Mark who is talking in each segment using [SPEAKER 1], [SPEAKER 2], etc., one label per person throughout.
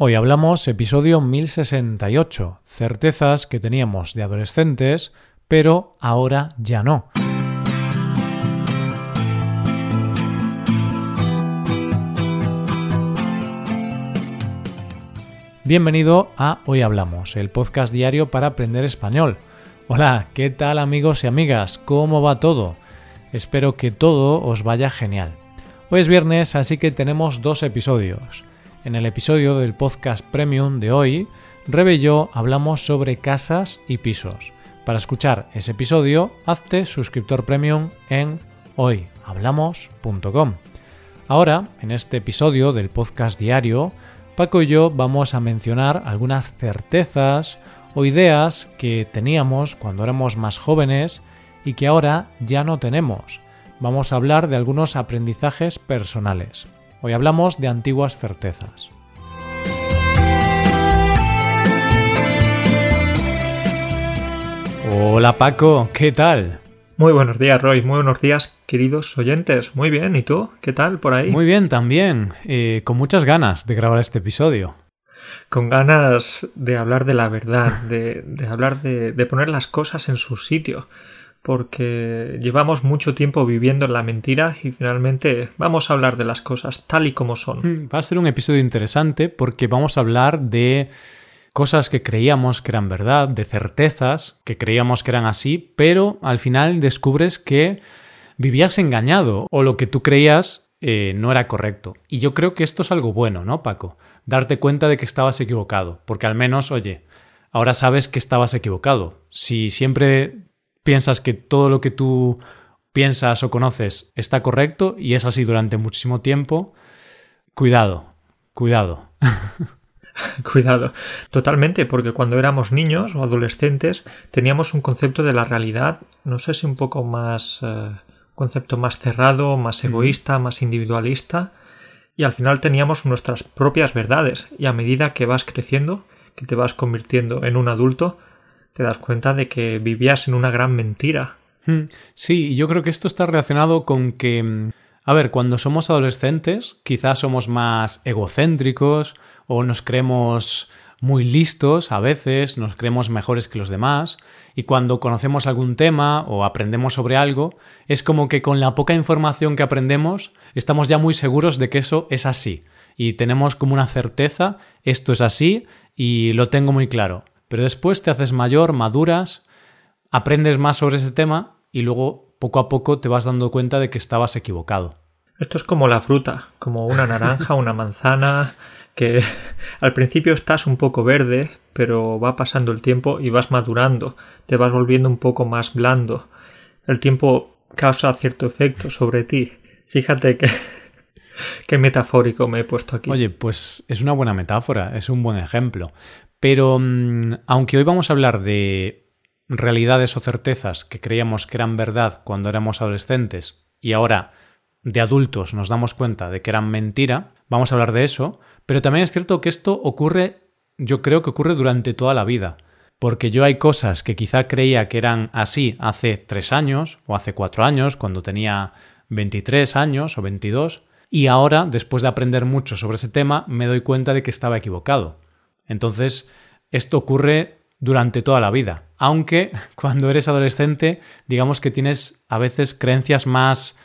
[SPEAKER 1] Hoy hablamos episodio 1068, certezas que teníamos de adolescentes, pero ahora ya no. Bienvenido a Hoy Hablamos, el podcast diario para aprender español. Hola, ¿qué tal amigos y amigas? ¿Cómo va todo? Espero que todo os vaya genial. Hoy es viernes, así que tenemos dos episodios. En el episodio del podcast Premium de hoy, Rebe y yo hablamos sobre casas y pisos. Para escuchar ese episodio, hazte suscriptor premium en hoyhablamos.com. Ahora, en este episodio del podcast diario, Paco y yo vamos a mencionar algunas certezas o ideas que teníamos cuando éramos más jóvenes y que ahora ya no tenemos. Vamos a hablar de algunos aprendizajes personales. Hoy hablamos de antiguas certezas. Hola Paco, ¿qué tal?
[SPEAKER 2] Muy buenos días, Roy. Muy buenos días, queridos oyentes. Muy bien, ¿y tú? ¿Qué tal por ahí?
[SPEAKER 1] Muy bien, también. Eh, con muchas ganas de grabar este episodio.
[SPEAKER 2] Con ganas de hablar de la verdad, de, hablar de, de poner las cosas en su sitio porque llevamos mucho tiempo viviendo en la mentira y finalmente vamos a hablar de las cosas tal y como son.
[SPEAKER 1] Hmm, va a ser un episodio interesante porque vamos a hablar de cosas que creíamos que eran verdad, de certezas que creíamos que eran así, pero al final descubres que vivías engañado o lo que tú creías eh, no era correcto. Y yo creo que esto es algo bueno, ¿no, Paco? Darte cuenta de que estabas equivocado, porque al menos, oye, ahora sabes que estabas equivocado. Si siempre piensas que todo lo que tú piensas o conoces está correcto y es así durante muchísimo tiempo, cuidado, cuidado.
[SPEAKER 2] cuidado. Totalmente, porque cuando éramos niños o adolescentes teníamos un concepto de la realidad, no sé si un poco más... Eh, concepto más cerrado, más egoísta, más individualista, y al final teníamos nuestras propias verdades, y a medida que vas creciendo, que te vas convirtiendo en un adulto, te das cuenta de que vivías en una gran mentira.
[SPEAKER 1] Hmm. Sí, y yo creo que esto está relacionado con que, mm, a ver, cuando somos adolescentes quizás somos más egocéntricos o nos creemos muy listos a veces, nos creemos mejores que los demás, y cuando conocemos algún tema o aprendemos sobre algo, es como que con la poca información que aprendemos estamos ya muy seguros de que eso es así, y tenemos como una certeza, esto es así, y lo tengo muy claro. Pero después te haces mayor, maduras, aprendes más sobre ese tema y luego poco a poco te vas dando cuenta de que estabas equivocado.
[SPEAKER 2] Esto es como la fruta, como una naranja, una manzana, que al principio estás un poco verde, pero va pasando el tiempo y vas madurando, te vas volviendo un poco más blando. El tiempo causa cierto efecto sobre ti. Fíjate que qué metafórico me he puesto aquí.
[SPEAKER 1] Oye, pues es una buena metáfora, es un buen ejemplo. Pero mm, aunque hoy vamos a hablar de realidades o certezas que creíamos que eran verdad cuando éramos adolescentes y ahora de adultos nos damos cuenta de que eran mentira, vamos a hablar de eso, pero también es cierto que esto ocurre, yo creo que ocurre durante toda la vida, porque yo hay cosas que quizá creía que eran así hace tres años o hace cuatro años, cuando tenía 23 años o 22, y ahora, después de aprender mucho sobre ese tema, me doy cuenta de que estaba equivocado. Entonces, esto ocurre durante toda la vida. Aunque cuando eres adolescente, digamos que tienes a veces creencias más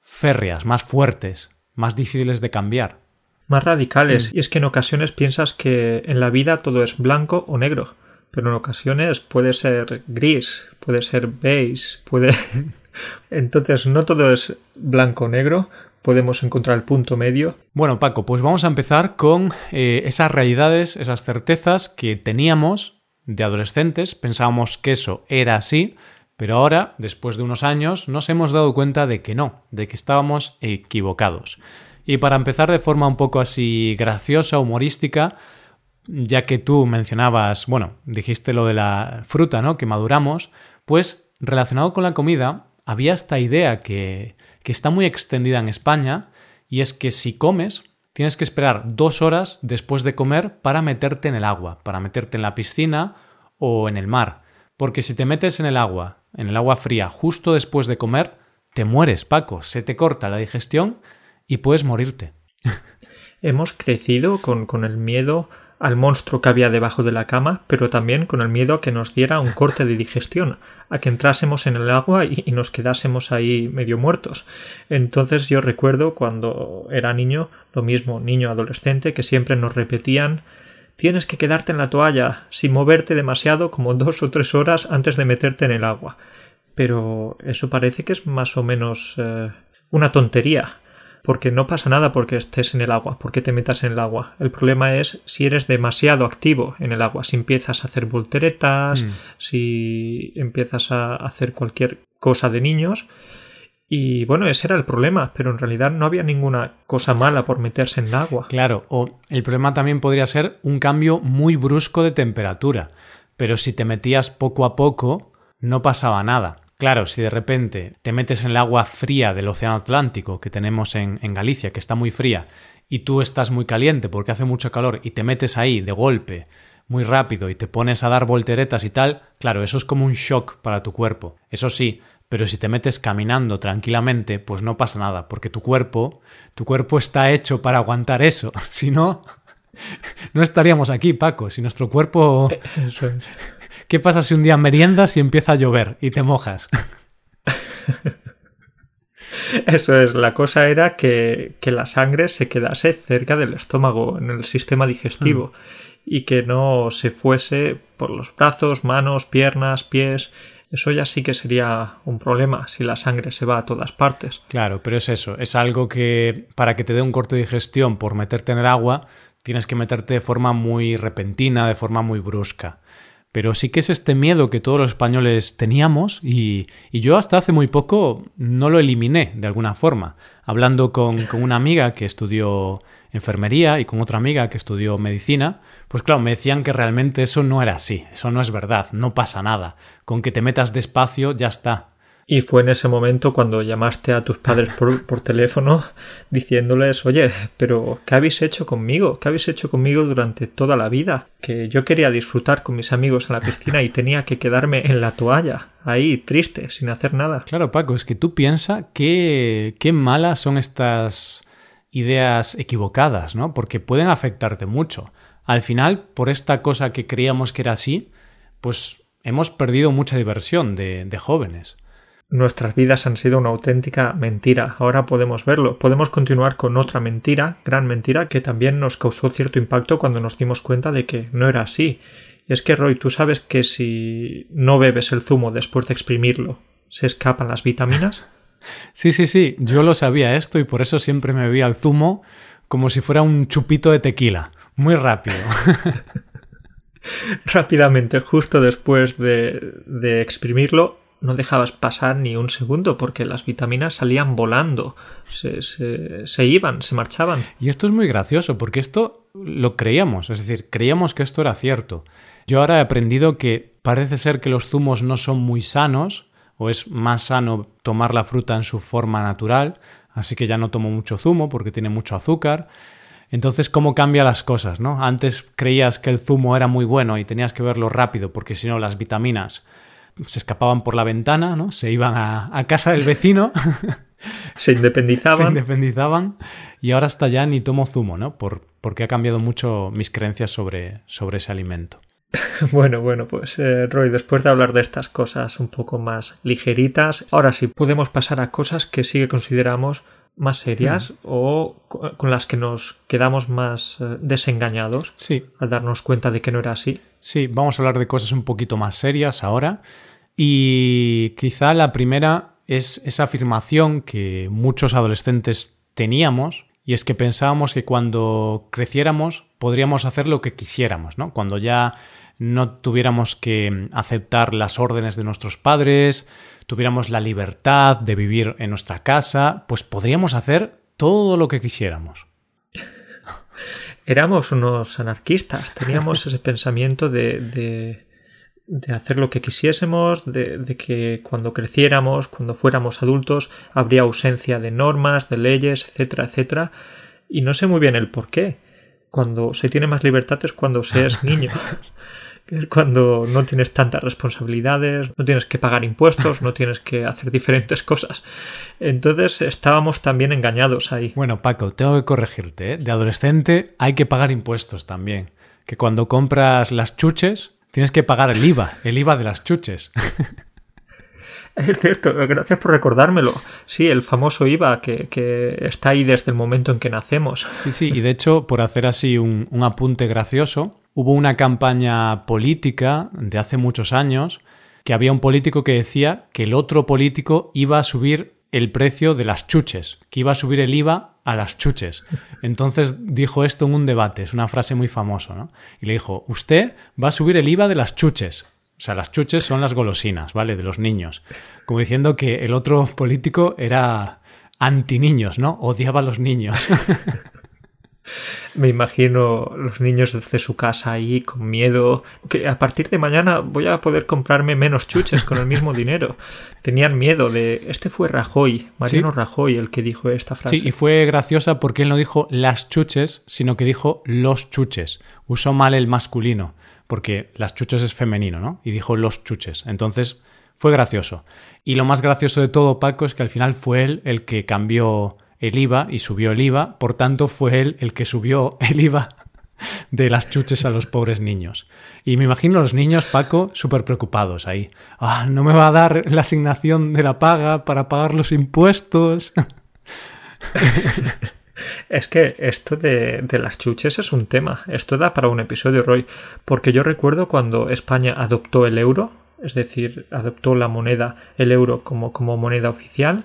[SPEAKER 1] férreas, más fuertes, más difíciles de cambiar.
[SPEAKER 2] Más radicales. Y es que en ocasiones piensas que en la vida todo es blanco o negro. Pero en ocasiones puede ser gris, puede ser beige, puede. Entonces no todo es blanco o negro, podemos encontrar el punto medio?
[SPEAKER 1] Bueno, Paco, pues vamos a empezar con eh, esas realidades, esas certezas que teníamos de adolescentes. Pensábamos que eso era así, pero ahora, después de unos años, nos hemos dado cuenta de que no, de que estábamos equivocados. Y para empezar de forma un poco así graciosa, humorística, ya que tú mencionabas, bueno, dijiste lo de la fruta, ¿no? Que maduramos, pues relacionado con la comida, había esta idea que que está muy extendida en España y es que si comes tienes que esperar dos horas después de comer para meterte en el agua, para meterte en la piscina o en el mar. Porque si te metes en el agua, en el agua fría, justo después de comer, te mueres, Paco, se te corta la digestión y puedes morirte.
[SPEAKER 2] hemos crecido con, con el miedo al monstruo que había debajo de la cama, pero también con el miedo a que nos diera un corte de digestión, a que entrásemos en el agua y, nos quedásemos ahí medio muertos. Entonces yo recuerdo cuando era niño, lo mismo, niño adolescente, que siempre nos repetían tienes que quedarte en la toalla sin moverte demasiado como dos o tres horas antes de meterte en el agua. Pero eso parece que es más o menos eh, una tontería porque no pasa nada porque estés en el agua, porque te metas en el agua. El problema es si eres demasiado activo en el agua, si empiezas a hacer volteretas, hmm. si empiezas a hacer cualquier cosa de niños. Y bueno, ese era el problema, pero en realidad no había ninguna cosa mala por meterse en el agua.
[SPEAKER 1] Claro, o el problema también podría ser un cambio muy brusco de temperatura, pero si te metías poco a poco, no pasaba nada. Claro, si de repente te metes en el agua fría del Océano Atlántico que tenemos en, Galicia, que está muy fría, y tú estás muy caliente porque hace mucho calor y te metes ahí de golpe, muy rápido, y te pones a dar volteretas y tal, claro, eso es como un shock para tu cuerpo. Eso sí, pero si te metes caminando tranquilamente, pues no pasa nada, porque tu cuerpo, tu cuerpo está hecho para aguantar eso. Si no, no estaríamos aquí, Paco. Si nuestro cuerpo... Eso es. ¿Qué pasa si un día meriendas y empieza a llover y te mojas?
[SPEAKER 2] Eso es, la cosa era que, la sangre se quedase cerca del estómago, en el sistema digestivo, mm. y que no se fuese por los brazos, manos, piernas, pies. Eso ya sí que sería un problema si la sangre se va a todas partes.
[SPEAKER 1] Claro, pero es eso, es algo que para que te dé un corte de digestión por meterte en el agua, tienes que meterte de forma muy repentina, de forma muy brusca. Pero sí que es este miedo que todos los españoles teníamos y, yo hasta hace muy poco no lo eliminé de alguna forma. Hablando con, con, una amiga que estudió enfermería y con otra amiga que estudió medicina, pues claro, me decían que realmente eso no era así, eso no es verdad, no pasa nada. Con que te metas despacio ya está.
[SPEAKER 2] Y fue en ese momento cuando llamaste a tus padres por, teléfono diciéndoles, oye, pero ¿qué habéis hecho conmigo? ¿Qué habéis hecho conmigo durante toda la vida? Que yo quería disfrutar con mis amigos en la piscina y tenía que quedarme en la toalla, ahí, triste, sin hacer nada.
[SPEAKER 1] Claro, Paco, es que tú piensas qué, qué malas son estas ideas equivocadas, ¿no? Porque pueden afectarte mucho. Al final, por esta cosa que creíamos que era así, pues hemos perdido mucha diversión de, de jóvenes
[SPEAKER 2] nuestras vidas han sido una auténtica mentira. Ahora podemos verlo. Podemos continuar con otra mentira, gran mentira, que también nos causó cierto impacto cuando nos dimos cuenta de que no era así. Y es que, Roy, tú sabes que si no bebes el zumo después de exprimirlo, se escapan las vitaminas.
[SPEAKER 1] Sí, sí, sí, yo lo sabía esto y por eso siempre me bebía el zumo como si fuera un chupito de tequila. Muy rápido.
[SPEAKER 2] Rápidamente, justo después de, de exprimirlo, no dejabas pasar ni un segundo porque las vitaminas salían volando, se, se, iban, se marchaban.
[SPEAKER 1] Y esto es muy gracioso porque esto lo creíamos, es decir, creíamos que esto era cierto. Yo ahora he aprendido que parece ser que los zumos no son muy sanos o es más sano tomar la fruta en su forma natural, así que ya no tomo mucho zumo porque tiene mucho azúcar. Entonces, ¿cómo cambia las cosas? ¿no? Antes creías que el zumo era muy bueno y tenías que verlo rápido porque si no las vitaminas se escapaban por la ventana, ¿no? Se iban a, casa del vecino.
[SPEAKER 2] se independizaban. Se
[SPEAKER 1] independizaban. Y ahora hasta ya ni tomo zumo, ¿no? Por, porque ha cambiado mucho mis creencias sobre, sobre ese alimento.
[SPEAKER 2] Bueno, bueno, pues eh, Roy, después de hablar de estas cosas un poco más ligeritas, ahora sí podemos pasar a cosas que sí que consideramos más serias hmm. o con las que nos quedamos más eh, desengañados
[SPEAKER 1] sí.
[SPEAKER 2] al darnos cuenta de que no era así.
[SPEAKER 1] Sí, vamos a hablar de cosas un poquito más serias ahora. Y quizá la primera es esa afirmación que muchos adolescentes teníamos, y es que pensábamos que cuando creciéramos podríamos hacer lo que quisiéramos, ¿no? Cuando ya no tuviéramos que aceptar las órdenes de nuestros padres, tuviéramos la libertad de vivir en nuestra casa, pues podríamos hacer todo lo que quisiéramos.
[SPEAKER 2] Éramos unos anarquistas, teníamos ese pensamiento de, de, hacer lo que quisiésemos, de, de, que cuando creciéramos, cuando fuéramos adultos, habría ausencia de normas, de leyes, etcétera, etcétera. Y no sé muy bien el por qué. Cuando se tiene más libertad es cuando se es niño. Es cuando no tienes tantas responsabilidades, no tienes que pagar impuestos, no tienes que hacer diferentes cosas. Entonces estábamos también engañados ahí.
[SPEAKER 1] Bueno, Paco, tengo que corregirte. ¿eh? De adolescente hay que pagar impuestos también. Que cuando compras las chuches, tienes que pagar el IVA, el IVA de las chuches.
[SPEAKER 2] Es cierto, gracias por recordármelo. Sí, el famoso IVA que, está ahí desde el momento en que nacemos.
[SPEAKER 1] Sí, sí, y de hecho, por hacer así un, un apunte gracioso, hubo una campaña política de hace muchos años que había un político que decía que el otro político iba a subir el precio de las chuches, que iba a subir el IVA a las chuches. Entonces dijo esto en un debate, es una frase muy famosa, ¿no? Y le dijo, usted va a subir el IVA de las chuches. O sea, las chuches son las golosinas, ¿vale? De los niños. Como diciendo que el otro político era anti niños, ¿no? Odiaba a los niños.
[SPEAKER 2] Me imagino los niños desde su casa ahí con miedo, que a partir de mañana voy a poder comprarme menos chuches con el mismo dinero. Tenían miedo de... Este fue Rajoy, Mariano Rajoy, el que dijo esta frase.
[SPEAKER 1] Sí, y fue graciosa porque él no dijo las chuches, sino que dijo los chuches. Usó mal el masculino porque las chuches es femenino, ¿no? Y dijo los chuches. Entonces fue gracioso. Y lo más gracioso de todo, Paco, es que al final fue él el que cambió el IVA y subió el IVA, por tanto fue él el que subió el IVA de las chuches a los pobres niños. Y me imagino los niños, Paco, súper preocupados ahí. Ah, no me va a dar la asignación de la paga para pagar los impuestos.
[SPEAKER 2] Es que esto de, las chuches es un tema. Esto da para un episodio, Roy. Porque yo recuerdo cuando España adoptó el euro, es decir, adoptó la moneda, el euro como, como moneda oficial.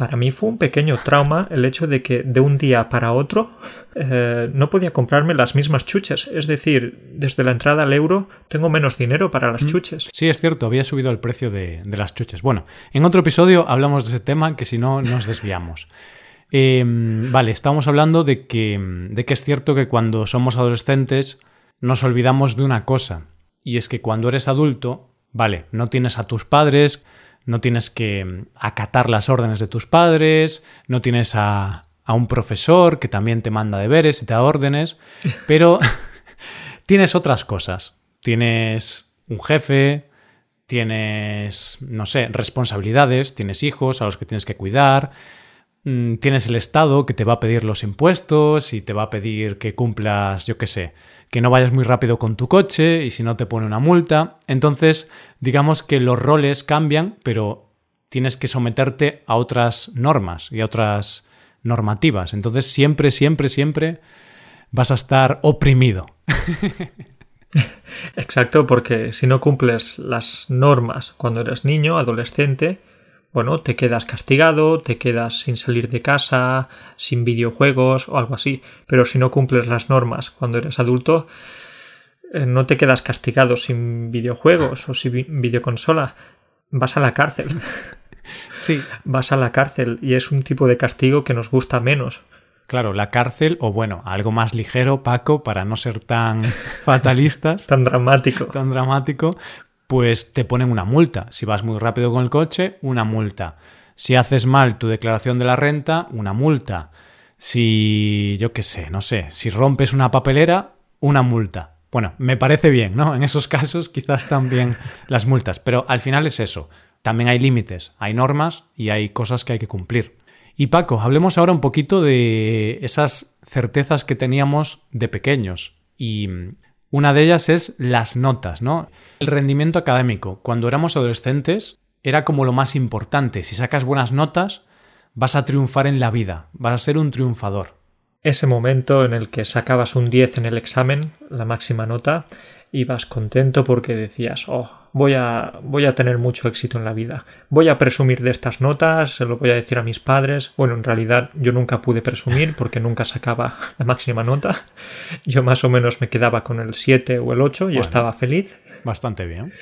[SPEAKER 2] Para mí fue un pequeño trauma el hecho de que de un día para otro eh, no podía comprarme las mismas chuches. Es decir, desde la entrada al euro tengo menos dinero para las mm. chuches.
[SPEAKER 1] Sí, es cierto, había subido el precio de, de las chuches. Bueno, en otro episodio hablamos de ese tema que si no nos desviamos. Em, vale, estamos hablando de que, de que es cierto que cuando somos adolescentes nos olvidamos de una cosa, y es que cuando eres adulto, vale, no tienes a tus padres, no tienes que acatar las órdenes de tus padres, no tienes a, a un profesor que también te manda deberes y te da órdenes, pero tienes otras cosas. Tienes un jefe, tienes, no sé, responsabilidades, tienes hijos a los que tienes que cuidar, tienes el Estado que te va a pedir los impuestos y te va a pedir que cumplas, yo qué sé, que no vayas muy rápido con tu coche y si no te pone una multa. Entonces, digamos que los roles cambian, pero tienes que someterte a otras normas y a otras normativas. Entonces, siempre, siempre, siempre vas a estar oprimido.
[SPEAKER 2] Exacto, porque si no cumples las normas cuando eres niño, adolescente, bueno, te quedas castigado, te quedas sin salir de casa, sin videojuegos o algo así. Pero si no cumples las normas cuando eres adulto, eh, no te quedas castigado sin videojuegos o sin videoconsola. Vas a la cárcel.
[SPEAKER 1] Sí.
[SPEAKER 2] Vas a la cárcel y es un tipo de castigo que nos gusta menos.
[SPEAKER 1] Claro, la cárcel o bueno, algo más ligero, Paco, para no ser tan fatalistas.
[SPEAKER 2] tan dramático.
[SPEAKER 1] Tan dramático, pues te ponen una multa. Si vas muy rápido con el coche, una multa. Si haces mal tu declaración de la renta, una multa. Si, yo qué sé, no sé, si rompes una papelera, una multa. Bueno, me parece bien, ¿no? En esos casos quizás también las multas, pero al final es eso. También hay límites, hay normas y hay cosas que hay que cumplir. Y Paco, hablemos ahora un poquito de esas certezas que teníamos de pequeños. Y una de ellas es las notas, ¿no? El rendimiento académico. Cuando éramos adolescentes era como lo más importante. Si sacas buenas notas, vas a triunfar en la vida, vas a ser un triunfador.
[SPEAKER 2] Ese momento en el que sacabas un 10 en el examen, la máxima nota, ibas contento porque decías, oh, voy a, voy a tener mucho éxito en la vida. Voy a presumir de estas notas, se lo voy a decir a mis padres. Bueno, en realidad yo nunca pude presumir porque nunca sacaba la máxima nota. Yo más o menos me quedaba con el 7 o el 8 y estaba feliz.
[SPEAKER 1] Bastante bien.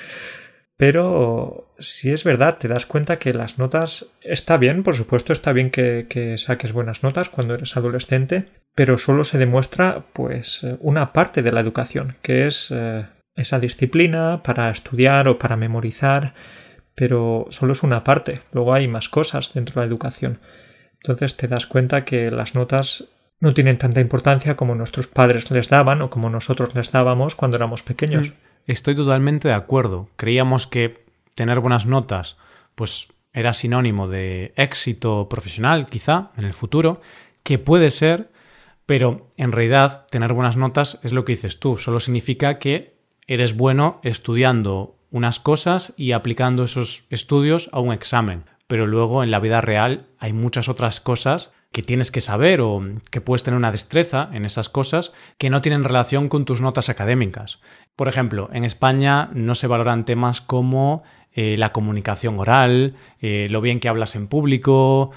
[SPEAKER 2] Pero si es verdad, te das cuenta que las notas está bien, por supuesto, está bien que, saques buenas notas cuando eres adolescente, pero solo se demuestra pues una parte de la educación, que es eh, esa disciplina para estudiar o para memorizar, pero solo es una parte, luego hay más cosas dentro de la educación. Entonces te das cuenta que las notas no tienen tanta importancia como nuestros padres les daban o como nosotros les dábamos cuando éramos pequeños. Mm.
[SPEAKER 1] estoy totalmente de acuerdo. Creíamos que tener buenas notas, pues era sinónimo de éxito profesional, quizá, en el futuro, que puede ser, pero en realidad tener buenas notas es lo que dices tú, solo significa que eres bueno estudiando unas cosas y aplicando esos estudios a un examen. Pero luego en la vida real hay muchas otras cosas que tienes que saber o que puedes tener una destreza en esas cosas que no tienen relación con tus notas académicas. Por ejemplo, en España no se valoran temas como eh, la comunicación oral, eh, lo bien que hablas en público,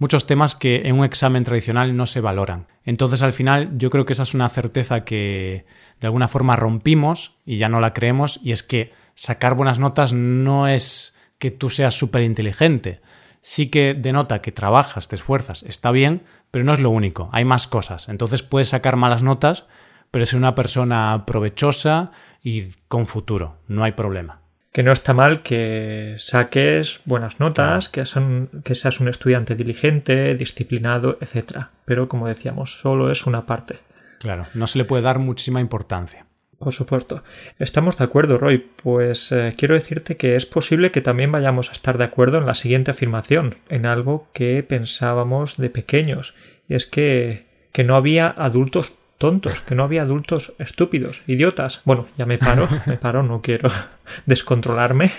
[SPEAKER 1] muchos temas que en un examen tradicional no se valoran. Entonces al final yo creo que esa es una certeza que de alguna forma rompimos y ya no la creemos y es que sacar buenas notas no es que tú seas súper inteligente. Sí que denota que trabajas, te esfuerzas, está bien, pero no es lo único, hay más cosas. Entonces puedes sacar malas notas, pero ser una persona provechosa y con futuro, no hay problema
[SPEAKER 2] que no está mal que saques buenas notas, que, que seas un estudiante diligente, disciplinado, etc. Pero como decíamos, solo es una parte.
[SPEAKER 1] Claro, no se le puede dar muchísima importancia.
[SPEAKER 2] Por supuesto. Estamos de acuerdo, Roy. Pues eh, quiero decirte que es posible que también vayamos a estar de acuerdo en la siguiente afirmación, en algo que pensábamos de pequeños, y es que, que no había adultos tontos, que no había adultos estúpidos, idiotas. Bueno, ya me paro, me paro, no quiero descontrolarme.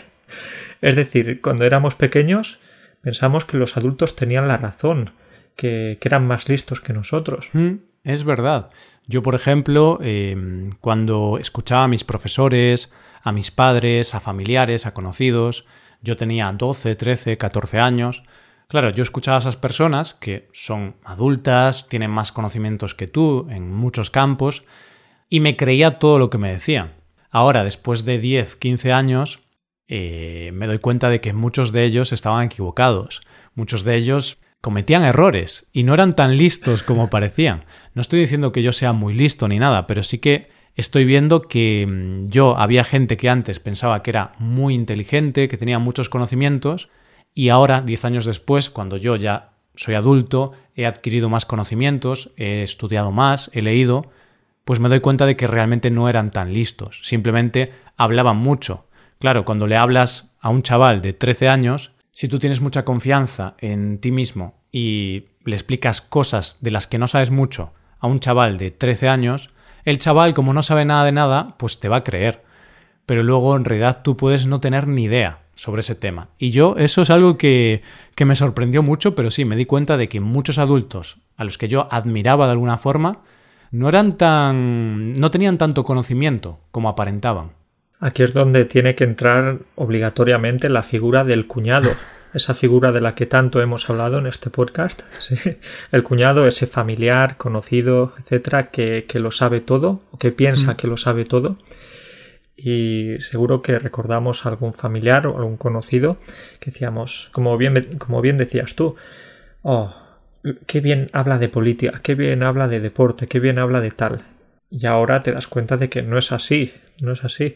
[SPEAKER 2] Es decir, cuando éramos pequeños pensamos que los adultos tenían la razón, que, eran más listos que nosotros.
[SPEAKER 1] Mm, es verdad. Yo, por ejemplo, em, cuando escuchaba a mis profesores, a mis padres, a familiares, a conocidos, yo tenía 12, 13, 14 años, Claro, yo escuchaba a esas personas que son adultas, tienen más conocimientos que tú en muchos campos, y me creía todo lo que me decían. Ahora, después de 10, 15 años, eh, me doy cuenta de que muchos de ellos estaban equivocados. Muchos de ellos cometían errores y no eran tan listos como parecían. No estoy diciendo que yo sea muy listo ni nada, pero sí que estoy viendo que mm, yo había gente que antes pensaba que era muy inteligente, que tenía muchos conocimientos, y ahora, diez años después, cuando yo ya soy adulto, he adquirido más conocimientos, he estudiado más, he leído, pues me doy cuenta de que realmente no eran tan listos, simplemente hablaban mucho. Claro, cuando le hablas a un chaval de 13 años, si tú tienes mucha confianza en ti mismo y le explicas cosas de las que no sabes mucho a un chaval de 13 años, el chaval, como no sabe nada de nada, pues te va a creer. Pero luego en realidad tú puedes no tener ni idea sobre ese tema. Y yo eso es algo que, que me sorprendió mucho, pero sí, me di cuenta de que muchos adultos a los que yo admiraba de alguna forma, no eran tan. no tenían tanto conocimiento como aparentaban.
[SPEAKER 2] Aquí es donde tiene que entrar obligatoriamente la figura del cuñado, esa figura de la que tanto hemos hablado en este podcast. El cuñado, ese familiar, conocido, etcétera, que, que lo sabe todo, o que piensa que lo sabe todo, y seguro que recordamos a algún familiar o algún conocido que decíamos, como bien, como bien decías tú, oh, qué bien habla de política, qué bien habla de deporte, qué bien habla de tal. Y ahora te das cuenta de que no es así, no es así.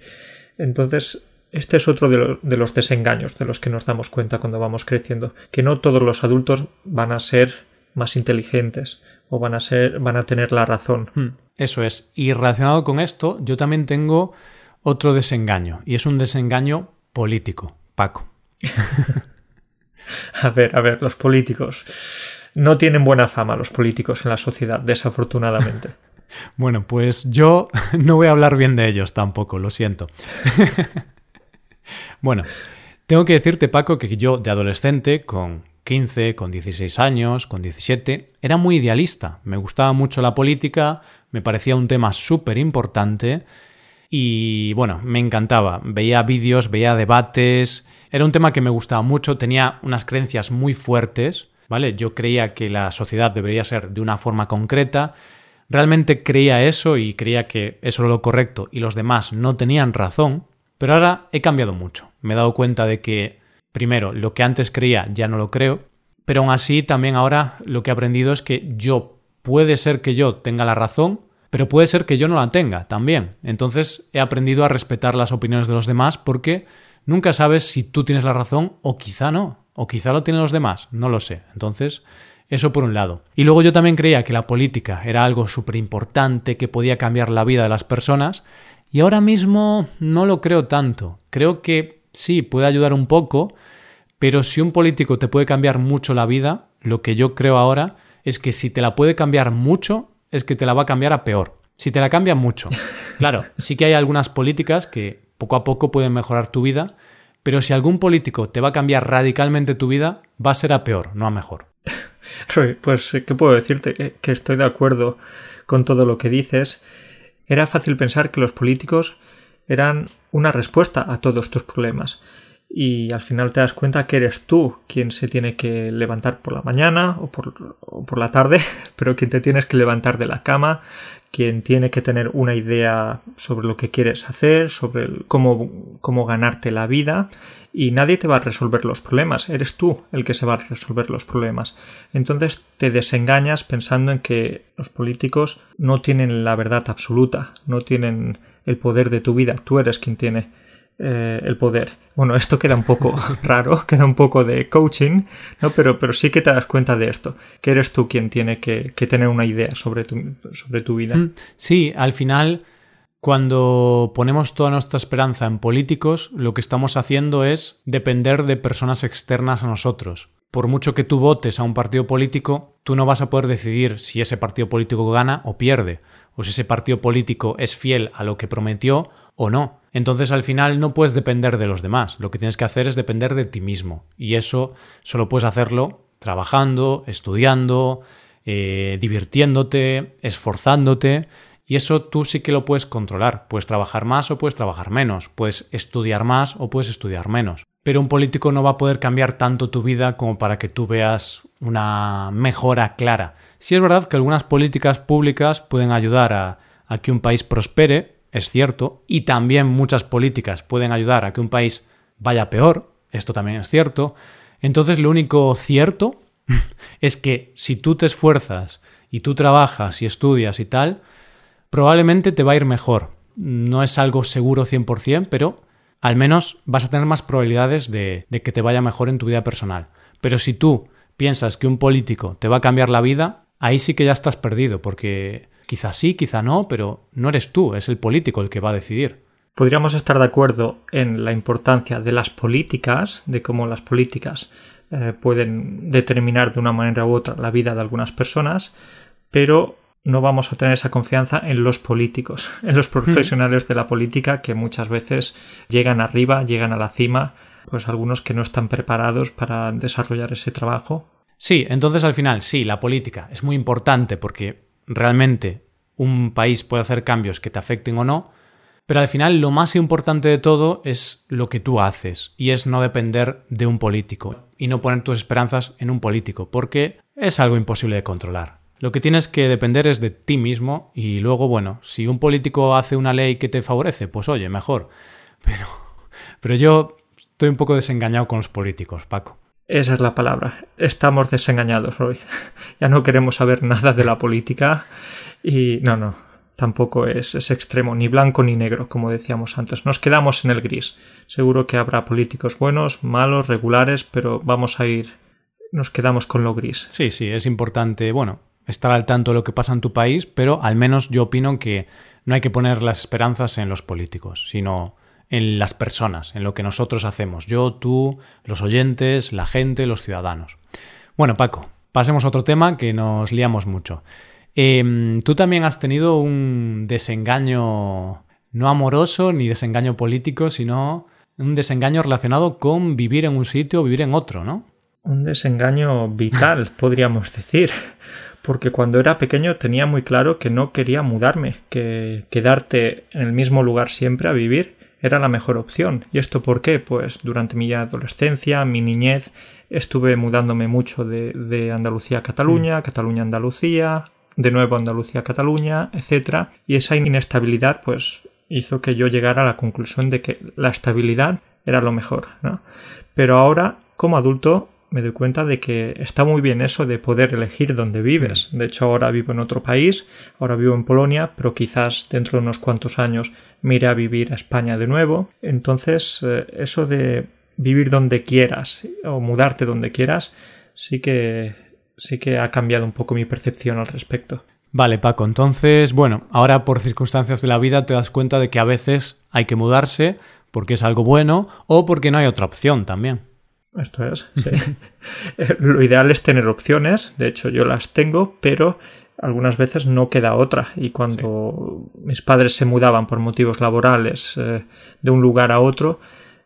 [SPEAKER 2] Entonces, este es otro de, de los desengaños de los que nos damos cuenta cuando vamos creciendo, que no todos los adultos van a ser más inteligentes o van a ser van a tener la razón. Hmm,
[SPEAKER 1] eso es. Y relacionado con esto, yo también tengo otro desengaño, y es un desengaño político, Paco.
[SPEAKER 2] a ver, a ver, los políticos. No tienen buena fama los políticos en la sociedad, desafortunadamente.
[SPEAKER 1] bueno, pues yo no voy a hablar bien de ellos tampoco, lo siento. bueno, tengo que decirte, Paco, que yo de adolescente, con 15, con 16 años, con 17, era muy idealista. Me gustaba mucho la política, me parecía un tema súper importante y bueno, me encantaba. Veía vídeos, veía debates. Era un tema que me gustaba mucho, tenía unas creencias muy fuertes, ¿vale? Yo creía que la sociedad debería ser de una forma concreta. Realmente creía eso y creía que eso era lo correcto y los demás no tenían razón. Pero ahora he cambiado mucho. Me he dado cuenta de que, primero, lo que antes creía ya no lo creo. Pero aún así, también ahora lo que he aprendido es que yo puede ser que yo tenga la razón, pero puede ser que yo no la tenga también. Entonces he aprendido a respetar las opiniones de los demás porque nunca sabes si tú tienes la razón o quizá no, o quizá lo tienen los demás, no lo sé. Entonces, eso por un lado. Y luego yo también creía que la política era algo súper importante que podía cambiar la vida de las personas Y ahora mismo no lo creo tanto. Creo que sí, puede ayudar un poco, pero si un político te puede cambiar mucho la vida, lo que yo creo ahora es que si te la puede cambiar mucho, es que te la va a cambiar a peor. Si te la cambia mucho. Claro, sí que hay algunas políticas que poco a poco pueden mejorar tu vida, pero si algún político te va a cambiar radicalmente tu vida, va a ser a peor, no a mejor.
[SPEAKER 2] Pues, ¿qué puedo decirte? Que estoy de acuerdo con todo lo que dices. Era fácil pensar que los políticos eran una respuesta a todos tus problemas y al final te das cuenta que eres tú quien se tiene que levantar por la mañana o por, la tarde, pero quien te tienes que levantar de la cama, quien tiene que tener una idea sobre lo que quieres hacer, sobre cómo, cómo ganarte la vida y nadie te va a resolver los problemas, eres tú el que se va a resolver los problemas. Entonces te desengañas pensando en que los políticos no tienen la verdad absoluta, no tienen el poder de tu vida, tú eres quien tiene eh, el poder. Bueno, esto queda un poco raro, queda un poco de coaching, ¿no? Pero, pero sí que te das cuenta de esto, que eres tú quien tiene que, tener una idea sobre tu, sobre tu vida. Mm,
[SPEAKER 1] sí, al final, cuando ponemos toda nuestra esperanza en políticos, lo que estamos haciendo es depender de personas externas a nosotros. Por mucho que tú votes a un partido político, tú no vas a poder decidir si ese partido político gana o pierde, o si ese partido político es fiel a lo que prometió o no. Entonces al final no puedes depender de los demás, lo que tienes que hacer es depender de ti mismo y eso solo puedes hacerlo trabajando, estudiando, eh, divirtiéndote, esforzándote y eso tú sí que lo puedes controlar. Puedes trabajar más o puedes trabajar menos, puedes estudiar más o puedes estudiar menos. Pero un político no va a poder cambiar tanto tu vida como para que tú veas una mejora clara. Sí es verdad que algunas políticas públicas pueden ayudar a, a que un país prospere, es cierto, y también muchas políticas pueden ayudar a que un país vaya peor, esto también es cierto. Entonces lo único cierto es que si tú te esfuerzas y tú trabajas y estudias y tal, probablemente te va a ir mejor. No es algo seguro 100%, pero al menos vas a tener más probabilidades de, de que te vaya mejor en tu vida personal. Pero si tú piensas que un político te va a cambiar la vida, ahí sí que ya estás perdido, porque Quizá sí, quizá no, pero no eres tú, es el político el que va a decidir.
[SPEAKER 2] Podríamos estar de acuerdo en la importancia de las políticas, de cómo las políticas eh, pueden determinar de una manera u otra la vida de algunas personas, pero no vamos a tener esa confianza en los políticos, en los profesionales de la política que muchas veces llegan arriba, llegan a la cima, pues algunos que no están preparados para desarrollar ese trabajo.
[SPEAKER 1] Sí, entonces al final sí, la política es muy importante porque realmente un país puede hacer cambios que te afecten o no, pero al final lo más importante de todo es lo que tú haces y es no depender de un político y no poner tus esperanzas en un político, porque es algo imposible de controlar. Lo que tienes que depender es de ti mismo y luego, bueno, si un político hace una ley que te favorece, pues oye, mejor. Pero, pero yo estoy un poco desengañado con los políticos, Paco.
[SPEAKER 2] Esa es la palabra. Estamos desengañados hoy. ya no queremos saber nada de la política y no, no, tampoco es, es, extremo, ni blanco ni negro, como decíamos antes. Nos quedamos en el gris. Seguro que habrá políticos buenos, malos, regulares, pero vamos a ir, nos quedamos con lo gris.
[SPEAKER 1] Sí, sí, es importante, bueno, estar al tanto de lo que pasa en tu país, pero al menos yo opino que no hay que poner las esperanzas en los políticos, sino en las personas, en lo que nosotros hacemos, yo, tú, los oyentes, la gente, los ciudadanos. Bueno, Paco, pasemos a otro tema que nos liamos mucho. Em, tú también has tenido un desengaño no amoroso ni desengaño político, sino un desengaño relacionado con vivir en un sitio o vivir en otro, ¿no?
[SPEAKER 2] Un desengaño vital, podríamos decir porque cuando era pequeño tenía muy claro que no quería mudarme, que quedarte en el mismo lugar siempre a vivir era la mejor opción. ¿Y esto por qué? Pues durante mi adolescencia, mi niñez, estuve mudándome mucho de, Andalucía a Cataluña, mm. Cataluña a Andalucía, de nuevo Andalucía a Cataluña, etc. Y esa inestabilidad pues hizo que yo llegara a la conclusión de que la estabilidad era lo mejor. ¿no? Pero ahora, como adulto, me doy cuenta de que está muy bien eso de poder elegir dónde vives. De hecho, ahora vivo en otro país, ahora vivo en Polonia, pero quizás dentro de unos cuantos años me iré a vivir a España de nuevo. Entonces, eh, eso de vivir donde quieras o mudarte donde quieras, sí que sí que ha cambiado un poco mi percepción al respecto.
[SPEAKER 1] Vale, Paco, entonces, bueno, ahora por circunstancias de la vida te das cuenta de que a veces hay que mudarse porque es algo bueno o porque no hay otra opción también.
[SPEAKER 2] Esto es, sí. Lo ideal es tener opciones, de hecho yo las tengo, pero algunas veces no queda otra. Y cuando mis padres se mudaban por motivos laborales eh, de un lugar a otro,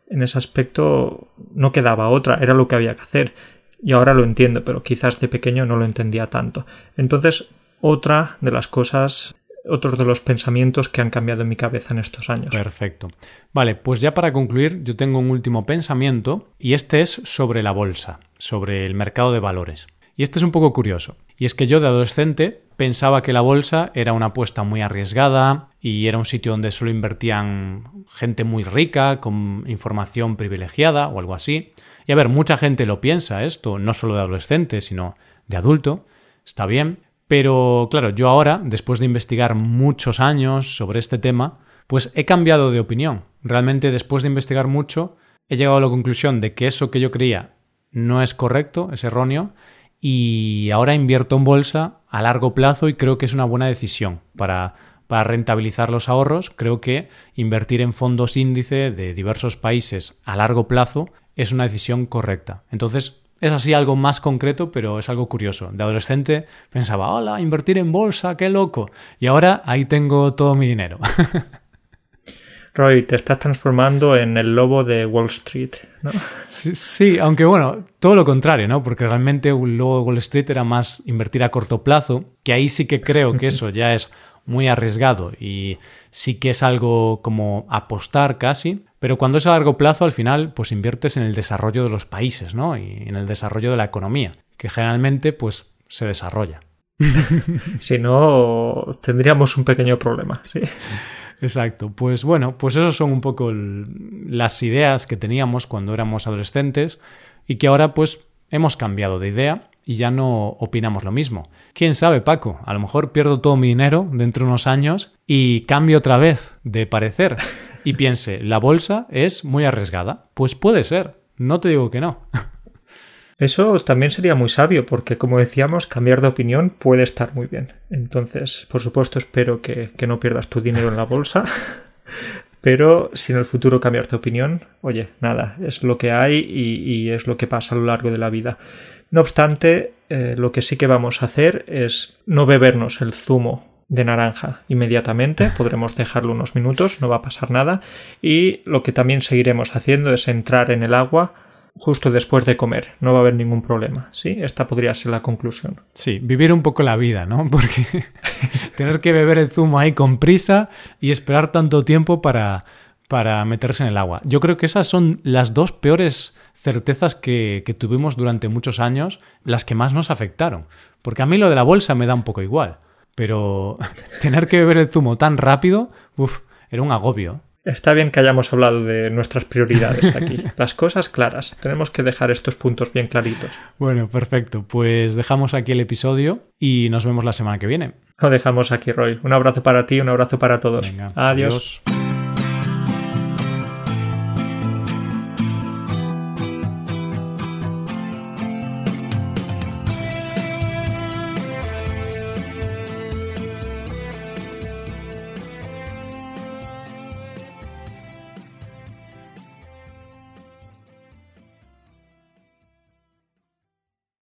[SPEAKER 2] en ese aspecto no quedaba otra, era lo que había que hacer. Y ahora lo entiendo, pero quizás de pequeño no lo entendía tanto. Entonces, otra de las cosas, otros de los pensamientos que han cambiado en mi cabeza en estos años.
[SPEAKER 1] Perfecto. Vale, pues ya para concluir, yo tengo un último pensamiento y este es sobre la bolsa, sobre el mercado de valores. Y este es un poco curioso. Y es que yo de adolescente pensaba que la bolsa era una apuesta muy arriesgada y era un sitio donde solo invertían gente muy rica, con información privilegiada o algo así. Y a ver, mucha gente lo piensa esto, no solo de adolescente, sino de adulto. Está bien. Pero claro, yo ahora, después de investigar muchos años sobre este tema, pues he cambiado de opinión. Realmente después de investigar mucho, he llegado a la conclusión de que eso que yo creía no es correcto, es erróneo, y ahora invierto en bolsa a largo plazo y creo que es una buena decisión para, para rentabilizar los ahorros. Creo que invertir en fondos índice de diversos países a largo plazo es una decisión correcta. Entonces, es así algo más concreto, pero es algo curioso. De adolescente pensaba, hola, invertir en bolsa, qué loco. Y ahora ahí tengo todo mi dinero.
[SPEAKER 2] Roy, te estás transformando en el lobo de Wall Street, ¿no?
[SPEAKER 1] Sí, aunque bueno, todo lo contrario, ¿no? Porque realmente un lobo de Wall Street era más invertir a corto plazo, que ahí sí que creo que eso ya es muy arriesgado y sí que es algo como apostar casi, pero cuando es a largo plazo al final pues inviertes en el desarrollo de los países, ¿no? Y en el desarrollo de la economía, que generalmente pues se desarrolla.
[SPEAKER 2] si no, tendríamos un pequeño problema, sí.
[SPEAKER 1] Exacto. Pues bueno, pues esas son un poco las ideas que teníamos cuando éramos adolescentes y que ahora pues hemos cambiado de idea y ya no opinamos lo mismo. ¿Quién sabe, Paco? A lo mejor pierdo todo mi dinero dentro de unos años y cambio otra vez de parecer y piense, la bolsa es muy arriesgada. Pues puede ser, no te digo que no.
[SPEAKER 2] Eso también sería muy sabio, porque como decíamos, cambiar de opinión puede estar muy bien. Entonces, por supuesto, espero que, no pierdas tu dinero en la bolsa. Pero si en el futuro cambias de opinión, oye, nada, es lo que hay y, es lo que pasa a lo largo de la vida. No obstante, eh, lo que sí que vamos a hacer es no bebernos el zumo de naranja inmediatamente, podremos dejarlo unos minutos, no va a pasar nada. Y lo que también seguiremos haciendo es entrar en el agua justo después de comer. No va a haber ningún problema. ¿Sí? Esta podría ser la conclusión.
[SPEAKER 1] Sí, vivir un poco la vida, ¿no? Porque tener que beber el zumo ahí con prisa y esperar tanto tiempo para, para meterse en el agua. Yo creo que esas son las dos peores certezas que, que, tuvimos durante muchos años, las que más nos afectaron. Porque a mí lo de la bolsa me da un poco igual. Pero tener que beber el zumo tan rápido, uff, era un agobio.
[SPEAKER 2] Está bien que hayamos hablado de nuestras prioridades aquí. Las cosas claras. Tenemos que dejar estos puntos bien claritos.
[SPEAKER 1] Bueno, perfecto. Pues dejamos aquí el episodio y nos vemos la semana que viene.
[SPEAKER 2] Lo dejamos aquí, Roy. Un abrazo para ti, un abrazo para todos. adiós.